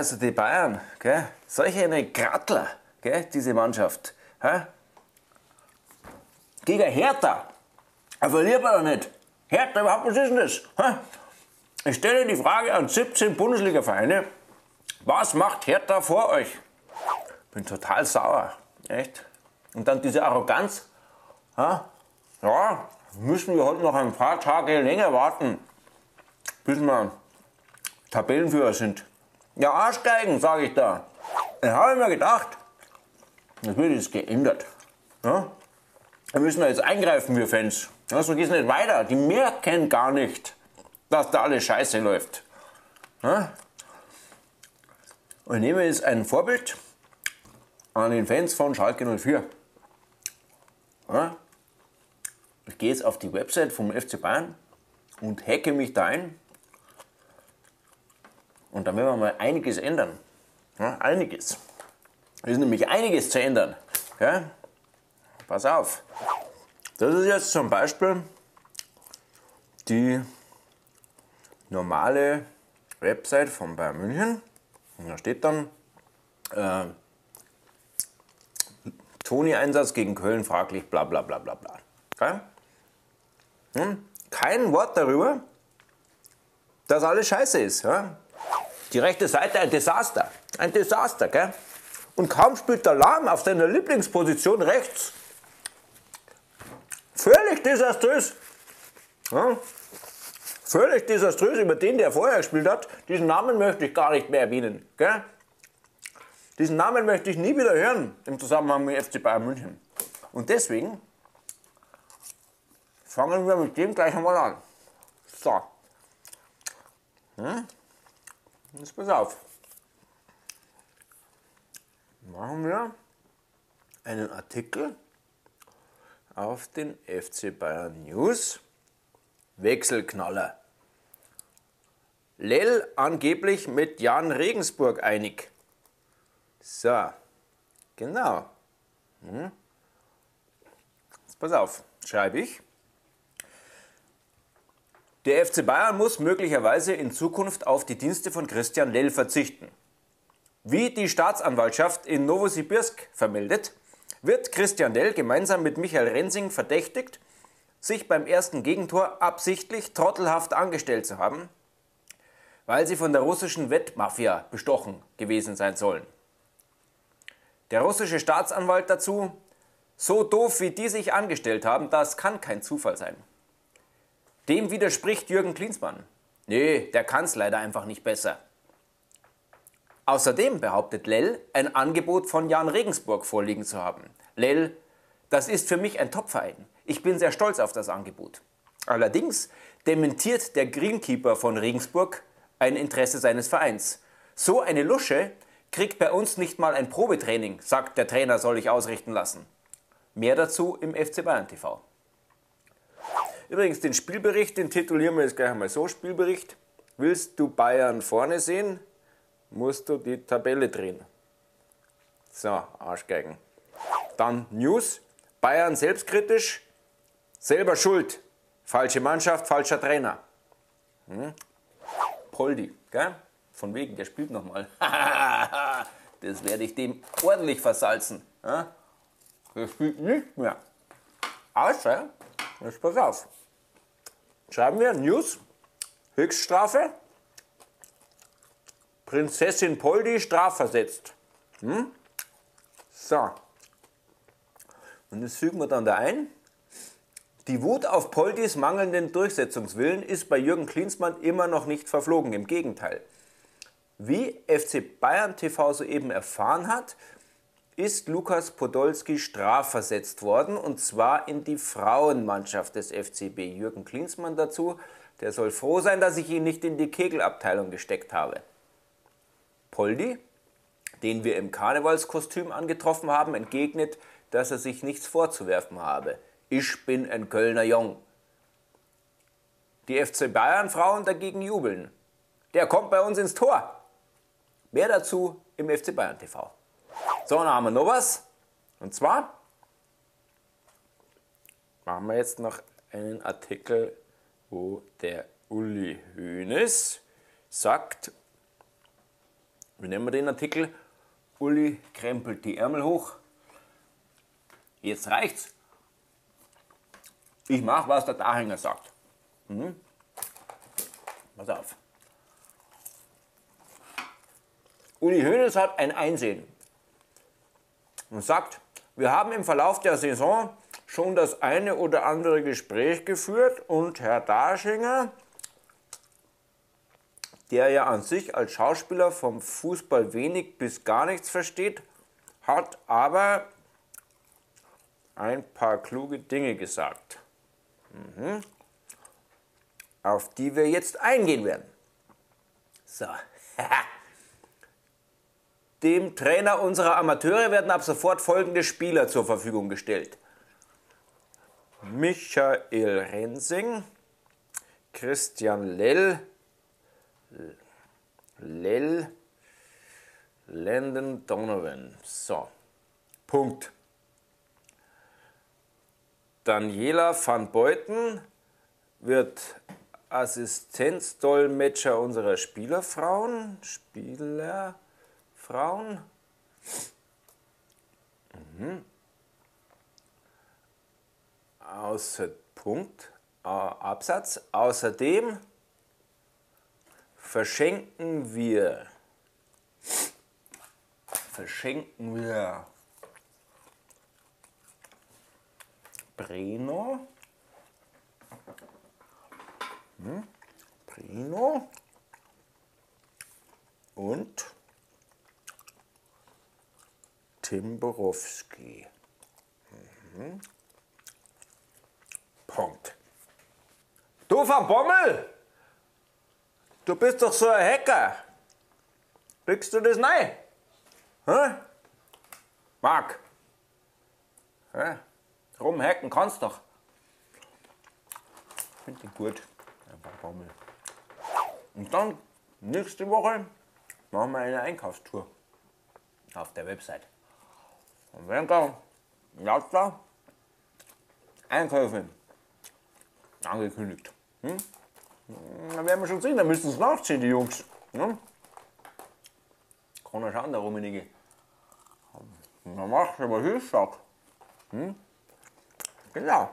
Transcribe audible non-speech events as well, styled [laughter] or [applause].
also die Bayern, gell? solche eine Grattler, gell? diese Mannschaft. Hä? Gegen Hertha, er verliert man doch nicht. Hertha, überhaupt, was ist denn das? Hä? Ich stelle die Frage an 17 Bundesliga-Vereine, was macht Hertha vor euch? Bin total sauer, echt. Und dann diese Arroganz, ja, ja müssen wir heute noch ein paar Tage länger warten, bis wir Tabellenführer sind. Ja, Arschgeigen, sage ich da. Da habe ich mir gedacht, das wird jetzt geändert. Ja? Da müssen wir jetzt eingreifen, wir Fans. Ja, so geht es nicht weiter. Die merken gar nicht, dass da alles scheiße läuft. Ja? Und ich nehme jetzt ein Vorbild an den Fans von Schalke 04. Ja? Ich gehe jetzt auf die Website vom FC Bayern und hacke mich da ein. Und da werden wir mal einiges ändern. Ja, einiges. Es ist nämlich einiges zu ändern. Ja? Pass auf. Das ist jetzt zum Beispiel die normale Website von Bayern München. Und da steht dann äh, Toni-Einsatz gegen Köln fraglich, bla bla bla bla bla. Okay? Hm? Kein Wort darüber, dass alles scheiße ist. Ja? Die rechte Seite ein Desaster. Ein Desaster, gell? Und kaum spielt der Lahm auf seiner Lieblingsposition rechts. Völlig desaströs. Ja? Völlig desaströs über den, der vorher gespielt hat. Diesen Namen möchte ich gar nicht mehr erwähnen. Gell? Diesen Namen möchte ich nie wieder hören im Zusammenhang mit FC Bayern München. Und deswegen fangen wir mit dem gleich einmal an. So. Hm? Jetzt pass auf. Machen wir einen Artikel auf den FC Bayern News. Wechselknaller. Lell angeblich mit Jan Regensburg einig. So, genau. Hm. Jetzt pass auf, schreibe ich. Der FC Bayern muss möglicherweise in Zukunft auf die Dienste von Christian Lell verzichten. Wie die Staatsanwaltschaft in Novosibirsk vermeldet, wird Christian Lell gemeinsam mit Michael Rensing verdächtigt, sich beim ersten Gegentor absichtlich trottelhaft angestellt zu haben, weil sie von der russischen Wettmafia bestochen gewesen sein sollen. Der russische Staatsanwalt dazu, so doof wie die sich angestellt haben, das kann kein Zufall sein. Dem widerspricht Jürgen Klinsmann. Nee, der kann es leider einfach nicht besser. Außerdem behauptet Lell, ein Angebot von Jan Regensburg vorliegen zu haben. Lell, das ist für mich ein Topverein. Ich bin sehr stolz auf das Angebot. Allerdings dementiert der Greenkeeper von Regensburg ein Interesse seines Vereins. So eine Lusche kriegt bei uns nicht mal ein Probetraining, sagt der Trainer, soll ich ausrichten lassen. Mehr dazu im FC Bayern TV. Übrigens, den Spielbericht, den titulieren wir jetzt gleich einmal so: Spielbericht. Willst du Bayern vorne sehen, musst du die Tabelle drehen. So, Arschgeigen. Dann News. Bayern selbstkritisch, selber schuld. Falsche Mannschaft, falscher Trainer. Hm? Poldi, gell? Von wegen, der spielt nochmal. [laughs] das werde ich dem ordentlich versalzen. Der spielt nicht mehr. Außer, jetzt pass auf. Schreiben wir News, Höchststrafe, Prinzessin Poldi strafversetzt. Hm? So. Und das fügen wir dann da ein. Die Wut auf Poldis mangelnden Durchsetzungswillen ist bei Jürgen Klinsmann immer noch nicht verflogen. Im Gegenteil. Wie FC Bayern TV soeben erfahren hat, ist Lukas Podolski strafversetzt worden und zwar in die Frauenmannschaft des FCB. Jürgen Klinsmann dazu, der soll froh sein, dass ich ihn nicht in die Kegelabteilung gesteckt habe. Poldi, den wir im Karnevalskostüm angetroffen haben, entgegnet, dass er sich nichts vorzuwerfen habe. Ich bin ein Kölner Jung. Die FC Bayern Frauen dagegen jubeln. Der kommt bei uns ins Tor. Mehr dazu im FC Bayern TV. So, dann haben wir noch was. Und zwar machen wir jetzt noch einen Artikel, wo der Uli Hoeneß sagt, wir den Artikel? Uli krempelt die Ärmel hoch. Jetzt reicht's. Ich mache, was der Dahänger sagt. Mhm. Pass auf. Uli Hoeneß hat ein Einsehen und sagt, wir haben im Verlauf der Saison schon das eine oder andere Gespräch geführt und Herr Daschinger, der ja an sich als Schauspieler vom Fußball wenig bis gar nichts versteht, hat aber ein paar kluge Dinge gesagt, mhm. auf die wir jetzt eingehen werden. So. [laughs] Dem Trainer unserer Amateure werden ab sofort folgende Spieler zur Verfügung gestellt. Michael Rensing, Christian Lell, Lell, Landon Donovan. So, Punkt. Daniela van Beuten wird Assistenzdolmetscher unserer Spielerfrauen. Spielerfrauen. Mhm. Außer Punkt, äh, Absatz. Außerdem verschenken wir, verschenken wir Breno, hm, Breno und Tim Borowski. Mhm. Punkt. Du Van Bommel! Du bist doch so ein Hacker. Kriegst du das nein? Hä? Marc? Hä? Rumhacken kannst doch. Finde ich gut. Van Bommel. Und dann nächste Woche machen wir eine Einkaufstour auf der Website. Da lauter Einkäufe angekündigt. Hm? Dann werden wir schon sehen, dann müssen es nachziehen, die Jungs. Hm? Kann er schauen, der Rummenigge. Macht er aber Hilfsschlag. Hm? Genau.